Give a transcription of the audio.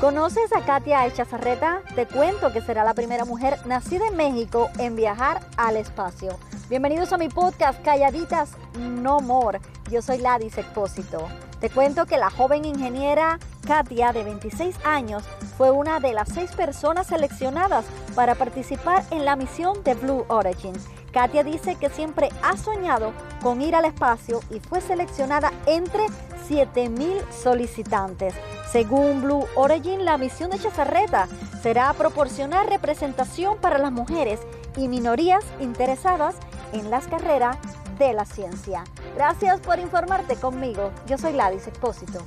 ¿Conoces a Katia Echazarreta? Te cuento que será la primera mujer nacida en México en viajar al espacio. Bienvenidos a mi podcast Calladitas No More. Yo soy Ladis Expósito. Te cuento que la joven ingeniera Katia, de 26 años, fue una de las seis personas seleccionadas para participar en la misión de Blue Origin. Katia dice que siempre ha soñado con ir al espacio y fue seleccionada entre 7.000 solicitantes. Según Blue Origin, la misión de Chazarreta será proporcionar representación para las mujeres y minorías interesadas en las carreras de la ciencia. Gracias por informarte conmigo. Yo soy Ladis Expósito.